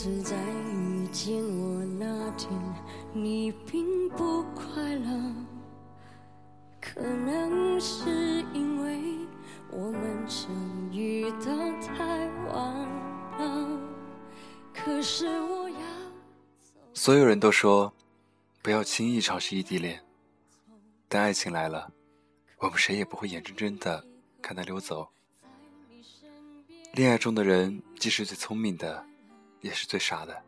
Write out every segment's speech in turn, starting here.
是在遇见我那天，你并不快乐。可能是因为我们曾遇到太晚了。可是我要。所有人都说，不要轻易尝试异地恋，但爱情来了，我们谁也不会眼睁睁的看它溜走。恋爱中的人既是最聪明的，也是最傻的。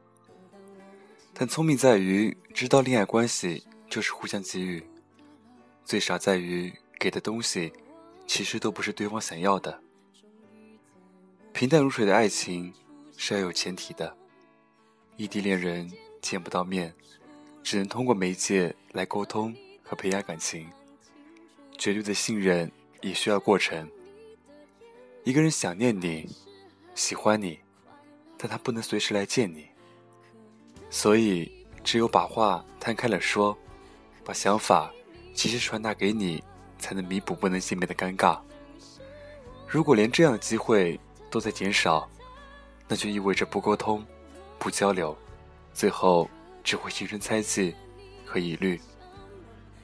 但聪明在于知道恋爱关系就是互相给予，最傻在于给的东西其实都不是对方想要的。平淡如水的爱情是要有前提的，异地恋人见不到面，只能通过媒介来沟通和培养感情。绝对的信任也需要过程。一个人想念你，喜欢你，但他不能随时来见你。所以，只有把话摊开了说，把想法及时传达给你，才能弥补不能见面的尴尬。如果连这样的机会都在减少，那就意味着不沟通、不交流，最后只会形成猜忌和疑虑。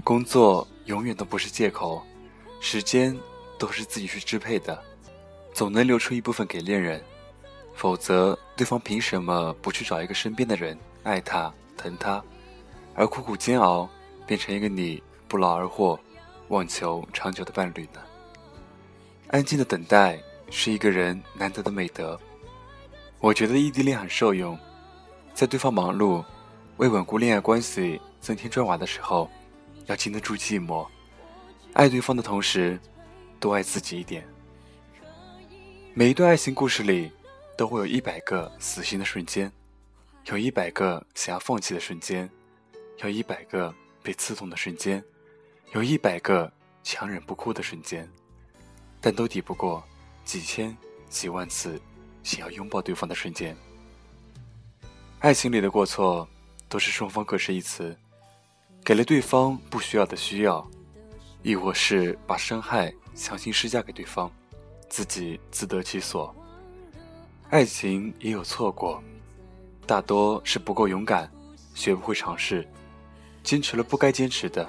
工作永远都不是借口，时间都是自己去支配的。总能留出一部分给恋人，否则对方凭什么不去找一个身边的人爱他、疼他，而苦苦煎熬，变成一个你不劳而获、妄求长久的伴侣呢？安静的等待是一个人难得的美德。我觉得异地恋很受用，在对方忙碌、为稳固恋爱关系增添砖瓦的时候，要经得住寂寞，爱对方的同时，多爱自己一点。每一段爱情故事里，都会有一百个死心的瞬间，有一百个想要放弃的瞬间，有一百个被刺痛的瞬间，有一百个强忍不哭的瞬间，但都抵不过几千几万次想要拥抱对方的瞬间。爱情里的过错，都是双方各执一词，给了对方不需要的需要，亦或是把伤害强行施加给对方。自己自得其所。爱情也有错过，大多是不够勇敢，学不会尝试，坚持了不该坚持的，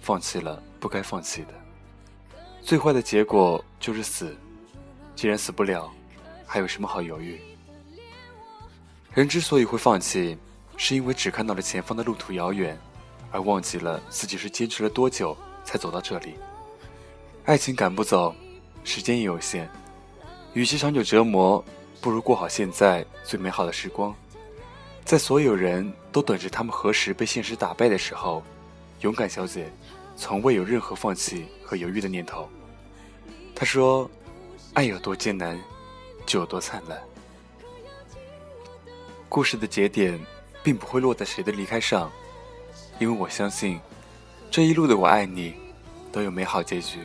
放弃了不该放弃的。最坏的结果就是死。既然死不了，还有什么好犹豫？人之所以会放弃，是因为只看到了前方的路途遥远，而忘记了自己是坚持了多久才走到这里。爱情赶不走。时间也有限，与其长久折磨，不如过好现在最美好的时光。在所有人都等着他们何时被现实打败的时候，勇敢小姐从未有任何放弃和犹豫的念头。她说：“爱有多艰难，就有多灿烂。”故事的节点并不会落在谁的离开上，因为我相信，这一路的我爱你，都有美好结局。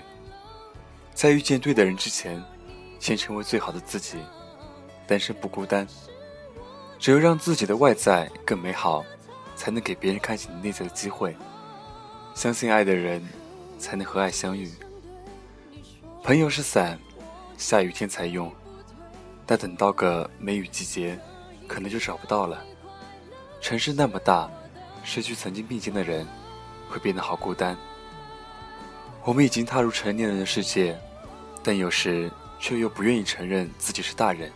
在遇见对的人之前，先成为最好的自己。单身不孤单，只有让自己的外在更美好，才能给别人看见你内在的机会。相信爱的人，才能和爱相遇。朋友是伞，下雨天才用，但等到个梅雨季节，可能就找不到了。城市那么大，失去曾经并肩的人，会变得好孤单。我们已经踏入成年人的世界，但有时却又不愿意承认自己是大人，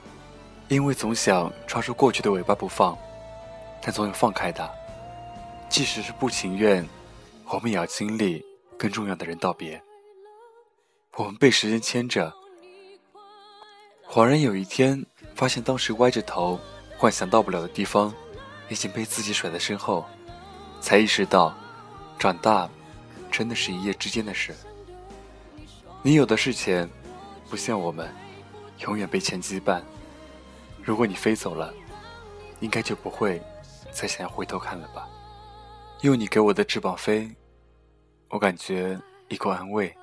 因为总想抓住过去的尾巴不放，但总有放开的。即使是不情愿，我们也要经历更重要的人道别。我们被时间牵着，恍然有一天发现，当时歪着头幻想到不了的地方，已经被自己甩在身后，才意识到，长大。真的是一夜之间的事。你有的是钱，不像我们，永远被钱羁绊。如果你飞走了，应该就不会再想要回头看了吧？用你给我的翅膀飞，我感觉一够安慰。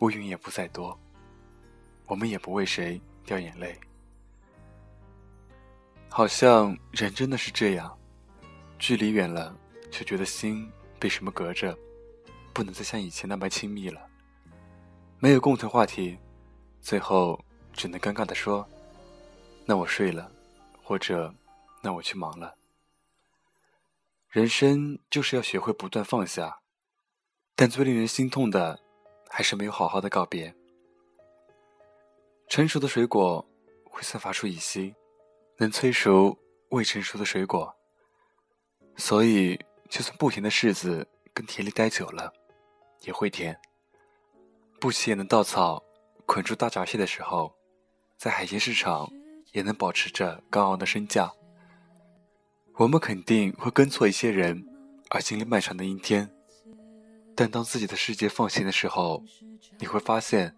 乌云也不再多，我们也不为谁掉眼泪。好像人真的是这样，距离远了，却觉得心被什么隔着。不能再像以前那么亲密了，没有共同话题，最后只能尴尬的说：“那我睡了。”或者那我去忙了。人生就是要学会不断放下，但最令人心痛的，还是没有好好的告别。成熟的水果会散发出乙烯，能催熟未成熟的水果。所以，就算不甜的柿子跟田里待久了，也会甜。不起眼的稻草，捆住大闸蟹的时候，在海鲜市场也能保持着高昂的身价。我们肯定会跟错一些人，而经历漫长的阴天。但当自己的世界放晴的时候，你会发现，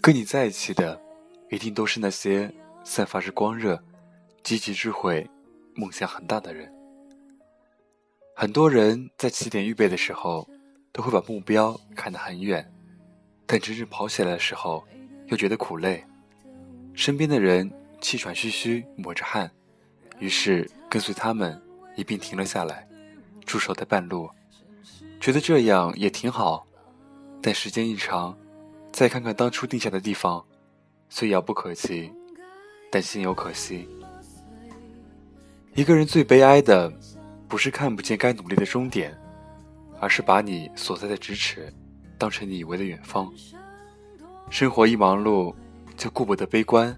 跟你在一起的，一定都是那些散发着光热、积极智慧、梦想很大的人。很多人在起点预备的时候，都会把目标看得很远，但真正跑起来的时候，又觉得苦累。身边的人气喘吁吁，抹着汗。于是跟随他们一并停了下来，驻守在半路，觉得这样也挺好。但时间一长，再看看当初定下的地方，虽遥不可及，但心有可惜。一个人最悲哀的，不是看不见该努力的终点，而是把你所在的咫尺当成你以为的远方。生活一忙碌，就顾不得悲观。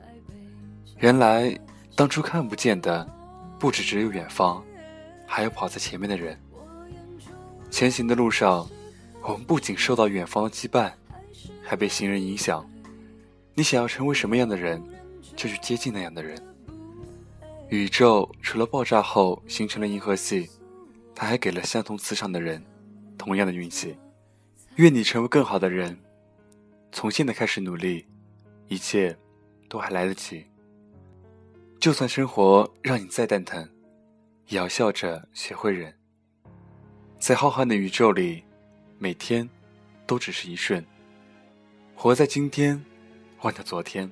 原来当初看不见的。不止只有远方，还有跑在前面的人。前行的路上，我们不仅受到远方的羁绊，还被行人影响。你想要成为什么样的人，就去接近那样的人。宇宙除了爆炸后形成了银河系，它还给了相同磁场的人同样的运气。愿你成为更好的人，从现在开始努力，一切都还来得及。就算生活让你再蛋疼，也要笑着学会忍。在浩瀚的宇宙里，每天都只是一瞬。活在今天，忘掉昨天。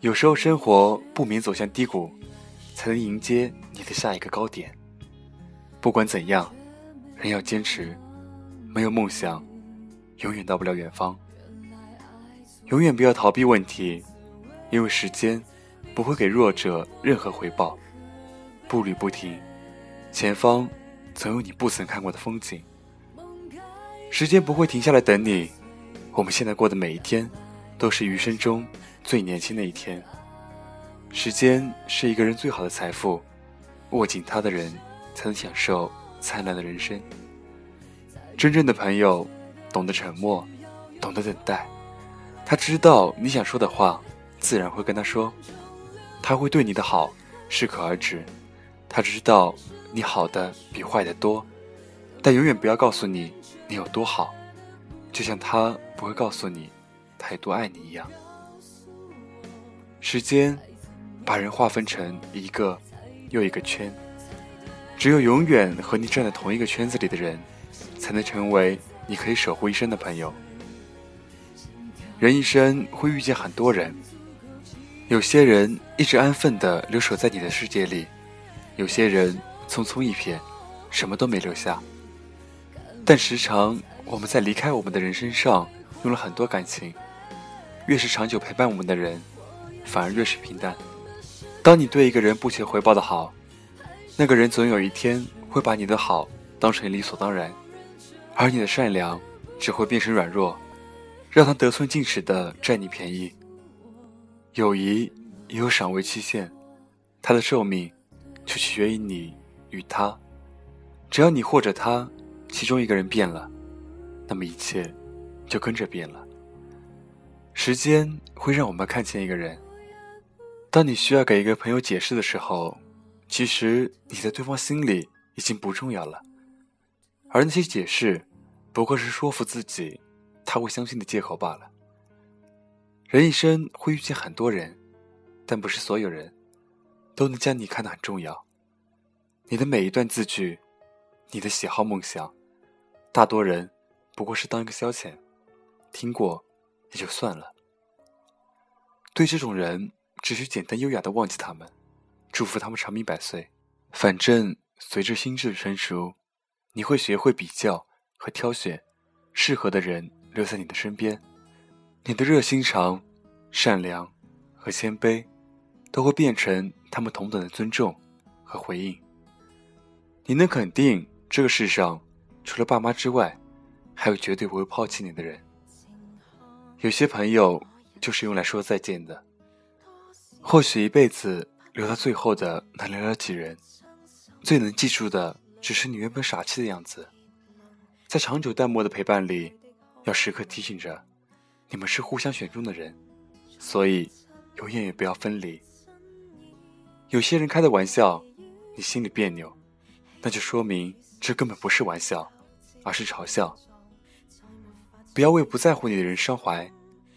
有时候生活不免走向低谷，才能迎接你的下一个高点。不管怎样，人要坚持。没有梦想，永远到不了远方。永远不要逃避问题，因为时间。不会给弱者任何回报。步履不停，前方总有你不曾看过的风景。时间不会停下来等你。我们现在过的每一天，都是余生中最年轻的一天。时间是一个人最好的财富，握紧它的人，才能享受灿烂的人生。真正的朋友，懂得沉默，懂得等待。他知道你想说的话，自然会跟他说。他会对你的好适可而止，他知道你好的比坏的多，但永远不要告诉你你有多好，就像他不会告诉你他有多爱你一样。时间把人划分成一个又一个圈，只有永远和你站在同一个圈子里的人，才能成为你可以守护一生的朋友。人一生会遇见很多人。有些人一直安分地留守在你的世界里，有些人匆匆一瞥，什么都没留下。但时常我们在离开我们的人身上用了很多感情，越是长久陪伴我们的人，反而越是平淡。当你对一个人不求回报的好，那个人总有一天会把你的好当成理所当然，而你的善良只会变成软弱，让他得寸进尺地占你便宜。友谊也有赏味期限，它的寿命就取决于你与他。只要你或者他其中一个人变了，那么一切就跟着变了。时间会让我们看清一个人。当你需要给一个朋友解释的时候，其实你在对方心里已经不重要了，而那些解释不过是说服自己他会相信的借口罢了。人一生会遇见很多人，但不是所有人都能将你看得很重要。你的每一段字句，你的喜好梦想，大多人不过是当一个消遣，听过也就算了。对这种人，只需简单优雅的忘记他们，祝福他们长命百岁。反正随着心智的成熟，你会学会比较和挑选适合的人留在你的身边。你的热心肠、善良和谦卑，都会变成他们同等的尊重和回应。你能肯定，这个世上除了爸妈之外，还有绝对不会抛弃你的人。有些朋友就是用来说再见的，或许一辈子留到最后的那寥寥几人，最能记住的只是你原本傻气的样子。在长久淡漠的陪伴里，要时刻提醒着，你们是互相选中的人，所以永远也不要分离。有些人开的玩笑，你心里别扭，那就说明这根本不是玩笑，而是嘲笑。不要为不在乎你的人伤怀，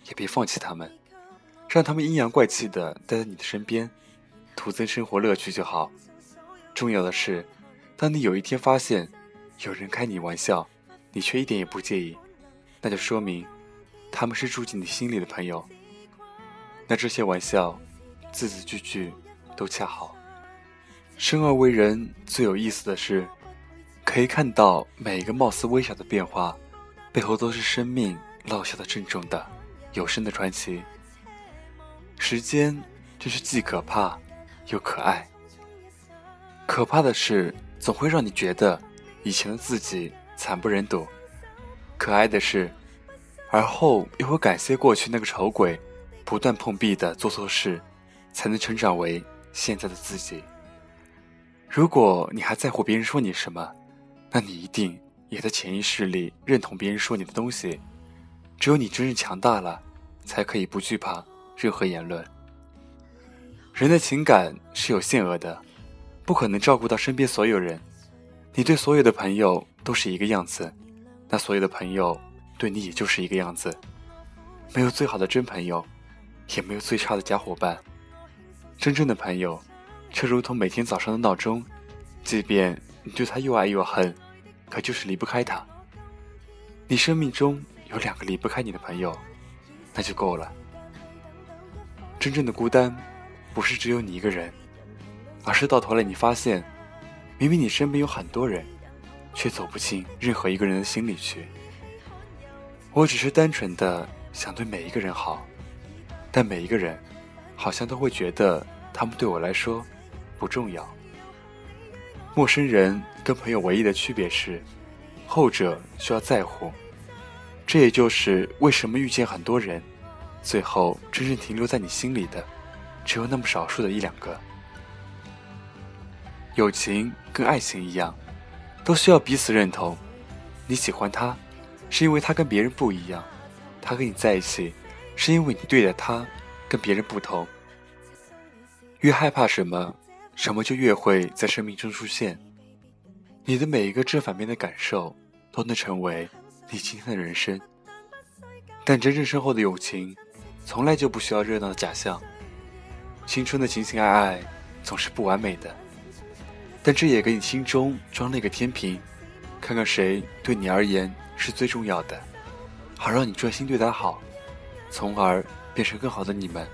也别放弃他们，让他们阴阳怪气的待在你的身边，徒增生活乐趣就好。重要的是，当你有一天发现有人开你玩笑，你却一点也不介意，那就说明他们是住进你心里的朋友。那这些玩笑，字字句句都恰好。生而为人，最有意思的是，可以看到每一个貌似微小的变化，背后都是生命烙下的郑重的、有声的传奇。时间真是既可怕又可爱。可怕的是，总会让你觉得以前的自己。惨不忍睹，可爱的是，而后又会感谢过去那个丑鬼，不断碰壁的做错事，才能成长为现在的自己。如果你还在乎别人说你什么，那你一定也在潜意识里认同别人说你的东西。只有你真正强大了，才可以不惧怕任何言论。人的情感是有限额的，不可能照顾到身边所有人。你对所有的朋友。都是一个样子，那所有的朋友对你也就是一个样子，没有最好的真朋友，也没有最差的假伙伴。真正的朋友，却如同每天早上的闹钟，即便你对他又爱又恨，可就是离不开他。你生命中有两个离不开你的朋友，那就够了。真正的孤单，不是只有你一个人，而是到头来你发现，明明你身边有很多人。却走不进任何一个人的心里去。我只是单纯的想对每一个人好，但每一个人好像都会觉得他们对我来说不重要。陌生人跟朋友唯一的区别是，后者需要在乎。这也就是为什么遇见很多人，最后真正停留在你心里的，只有那么少数的一两个。友情跟爱情一样。都需要彼此认同。你喜欢他，是因为他跟别人不一样；他跟你在一起，是因为你对待他跟别人不同。越害怕什么，什么就越会在生命中出现。你的每一个正反面的感受，都能成为你今天的人生。但真正深厚的友情，从来就不需要热闹的假象。青春的情情爱爱，总是不完美的。但这也给你心中装了一个天平，看看谁对你而言是最重要的，好让你专心对他好，从而变成更好的你们。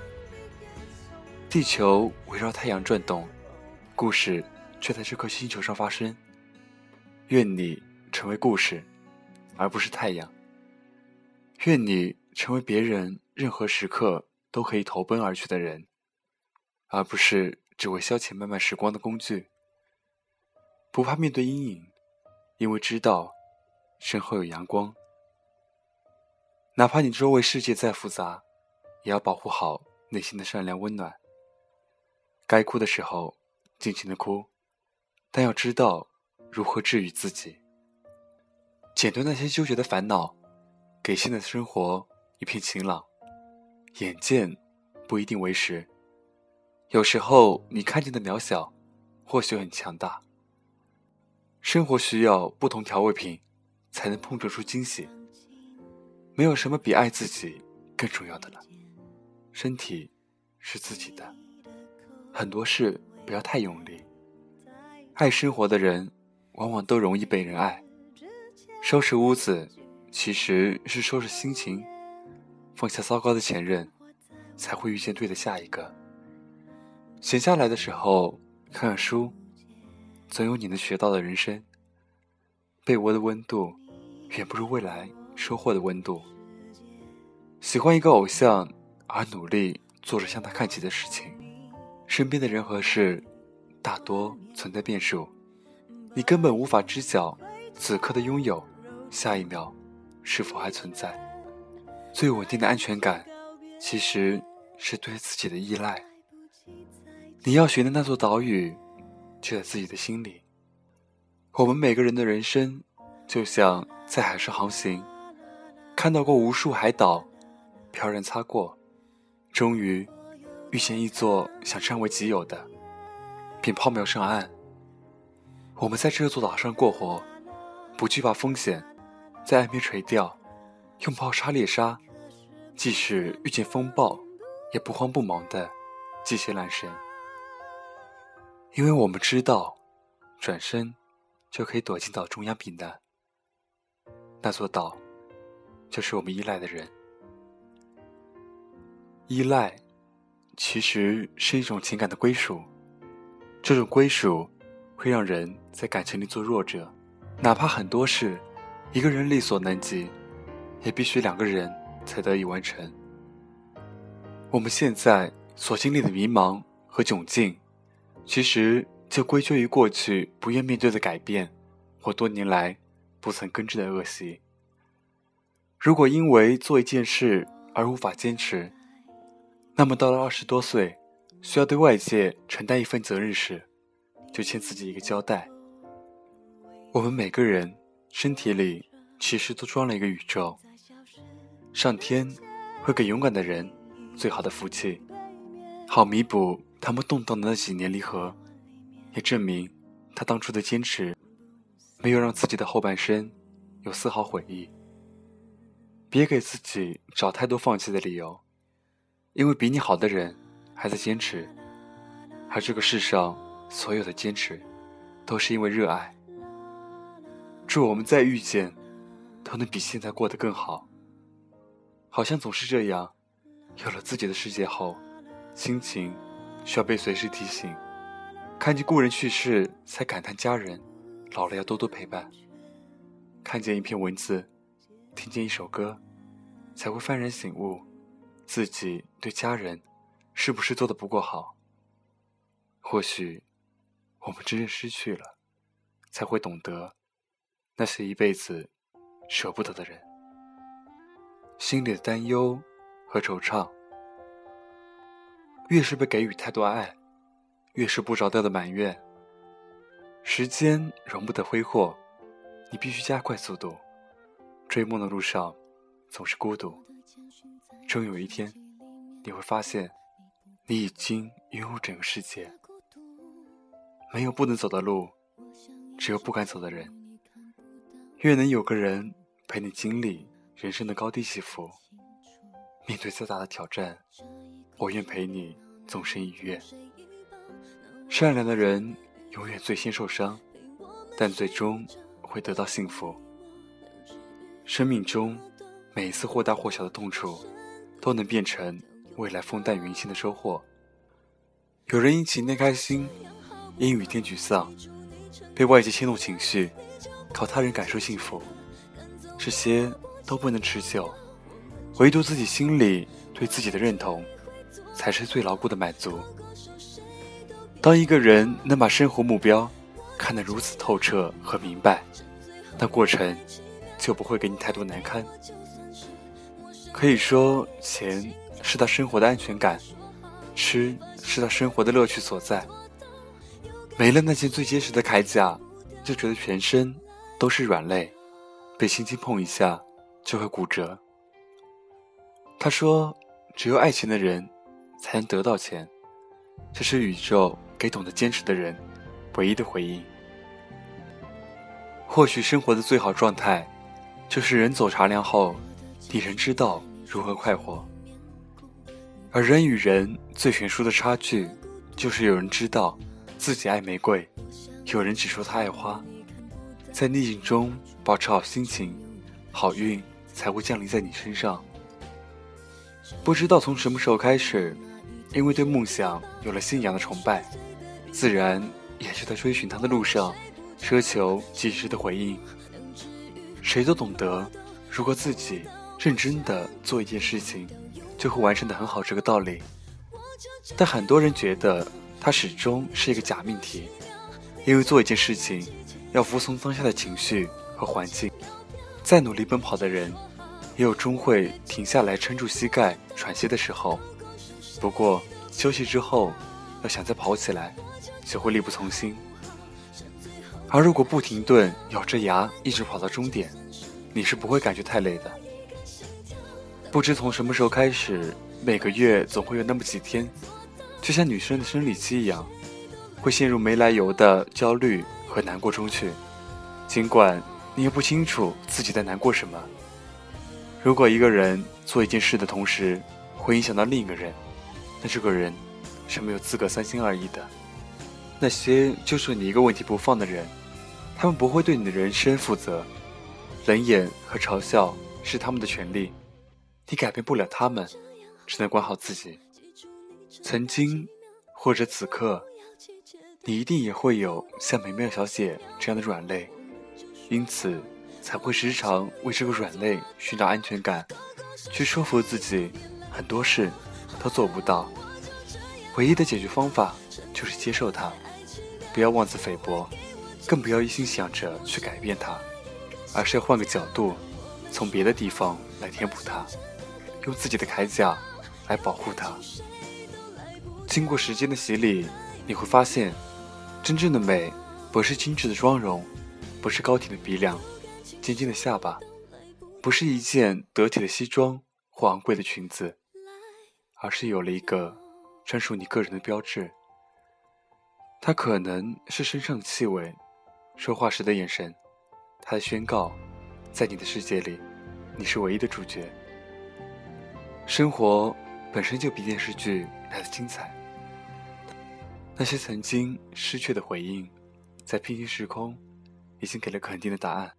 地球围绕太阳转动，故事却在这颗星球上发生。愿你成为故事，而不是太阳。愿你成为别人任何时刻都可以投奔而去的人，而不是只为消遣漫漫时光的工具。不怕面对阴影，因为知道身后有阳光。哪怕你周围世界再复杂，也要保护好内心的善良温暖。该哭的时候，尽情的哭，但要知道如何治愈自己，剪断那些纠结的烦恼，给现在的生活一片晴朗。眼见不一定为实，有时候你看见的渺小，或许很强大。生活需要不同调味品，才能碰撞出惊喜。没有什么比爱自己更重要的了。身体是自己的，很多事不要太用力。爱生活的人，往往都容易被人爱。收拾屋子，其实是收拾心情。放下糟糕的前任，才会遇见对的下一个。闲下来的时候，看看书。总有你能学到的人生。被窝的温度，远不如未来收获的温度。喜欢一个偶像，而努力做着向他看齐的事情，身边的人和事，大多存在变数，你根本无法知晓此刻的拥有，下一秒是否还存在。最稳定的安全感，其实是对自己的依赖。你要寻的那座岛屿，就在自己的心里。我们每个人的人生，就像在海上航行，看到过无数海岛，飘然擦过，终于遇见一座想占为己有的，便抛锚上岸。我们在这座岛上过活，不惧怕风险，在岸边垂钓，用炮杀猎杀，即使遇见风暴，也不慌不忙的继续揽神。因为我们知道，转身就可以躲进岛中央避难。那座岛，就是我们依赖的人。依赖，其实是一种情感的归属。这种归属，会让人在感情里做弱者，哪怕很多事，一个人力所能及，也必须两个人才得以完成。我们现在所经历的迷茫和窘境。其实就归咎于过去不愿面对的改变，或多年来不曾根治的恶习。如果因为做一件事而无法坚持，那么到了二十多岁，需要对外界承担一份责任时，就欠自己一个交代。我们每个人身体里其实都装了一个宇宙，上天会给勇敢的人最好的福气，好弥补。他们动荡的那几年离合，也证明他当初的坚持，没有让自己的后半生有丝毫悔意。别给自己找太多放弃的理由，因为比你好的人还在坚持，而这个世上所有的坚持，都是因为热爱。祝我们再遇见，都能比现在过得更好。好像总是这样，有了自己的世界后，心情。需要被随时提醒，看见故人去世才感叹家人老了要多多陪伴；看见一篇文字，听见一首歌，才会幡然醒悟，自己对家人是不是做的不够好？或许，我们真正失去了，才会懂得那些一辈子舍不得的人，心里的担忧和惆怅。越是被给予太多爱，越是不着调的埋怨。时间容不得挥霍，你必须加快速度。追梦的路上，总是孤独。终有一天，你会发现，你已经拥有整个世界。没有不能走的路，只有不敢走的人。愿能有个人陪你经历人生的高低起伏，面对再大的挑战。我愿陪你纵身一跃。善良的人永远最先受伤，但最终会得到幸福。生命中每一次或大或小的痛楚，都能变成未来风淡云轻的收获。有人因晴天开心，因雨天沮丧，被外界牵动情绪，靠他人感受幸福，这些都不能持久，唯独自己心里对自己的认同。才是最牢固的满足。当一个人能把生活目标看得如此透彻和明白，那过程就不会给你太多难堪。可以说，钱是他生活的安全感，吃是他生活的乐趣所在。没了那件最结实的铠甲，就觉得全身都是软肋，被轻轻碰一下就会骨折。他说：“只有爱情的人。”才能得到钱，这是宇宙给懂得坚持的人唯一的回应。或许生活的最好状态，就是人走茶凉后，你仍知道如何快活。而人与人最悬殊的差距，就是有人知道自己爱玫瑰，有人只说他爱花。在逆境中保持好心情，好运才会降临在你身上。不知道从什么时候开始。因为对梦想有了信仰的崇拜，自然也是在追寻他的路上，奢求及时的回应。谁都懂得，如果自己认真的做一件事情，就会完成的很好这个道理。但很多人觉得它始终是一个假命题，因为做一件事情要服从当下的情绪和环境。再努力奔跑的人，也有终会停下来撑住膝盖喘息的时候。不过休息之后，要想再跑起来，就会力不从心。而如果不停顿，咬着牙一直跑到终点，你是不会感觉太累的。不知从什么时候开始，每个月总会有那么几天，就像女生的生理期一样，会陷入没来由的焦虑和难过中去。尽管你也不清楚自己在难过什么。如果一个人做一件事的同时会影响到另一个人，那这个人是没有资格三心二意的。那些揪住你一个问题不放的人，他们不会对你的人生负责，冷眼和嘲笑是他们的权利。你改变不了他们，只能管好自己。曾经，或者此刻，你一定也会有像美妙小姐这样的软肋，因此才会时常为这个软肋寻找安全感，去说服自己很多事都做不到。唯一的解决方法就是接受它，不要妄自菲薄，更不要一心想着去改变它，而是要换个角度，从别的地方来填补它。用自己的铠甲来保护它。经过时间的洗礼，你会发现，真正的美不是精致的妆容，不是高挺的鼻梁、尖尖的下巴，不是一件得体的西装或昂贵的裙子，而是有了一个专属你个人的标志。它可能是身上的气味，说话时的眼神，它的宣告，在你的世界里，你是唯一的主角。生活本身就比电视剧来的精彩。那些曾经失去的回应，在平行时空已经给了肯定的答案。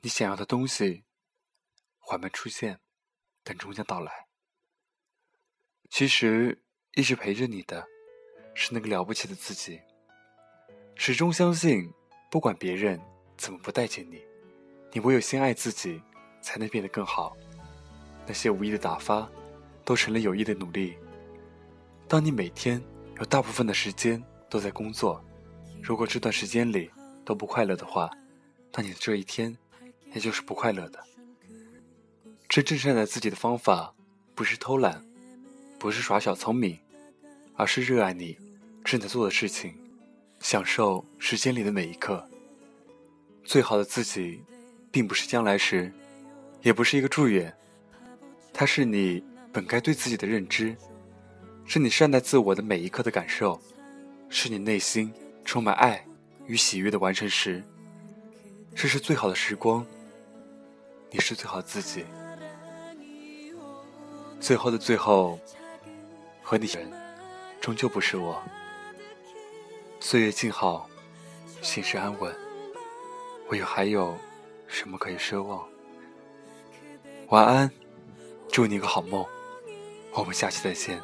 你想要的东西缓慢出现，但终将到来。其实一直陪着你的，是那个了不起的自己。始终相信，不管别人怎么不待见你，你唯有先爱自己，才能变得更好。那些无意的打发。都成了有意的努力。当你每天有大部分的时间都在工作，如果这段时间里都不快乐的话，那你的这一天也就是不快乐的。真正善待自己的方法，不是偷懒，不是耍小聪明，而是热爱你正在做的事情，享受时间里的每一刻。最好的自己，并不是将来时，也不是一个祝愿，它是你。本该对自己的认知，是你善待自我的每一刻的感受，是你内心充满爱与喜悦的完成时，这是最好的时光。你是最好自己。最后的最后，和你人终究不是我。岁月静好，心事安稳，我又还有什么可以奢望？晚安，祝你个好梦。我们下期再见。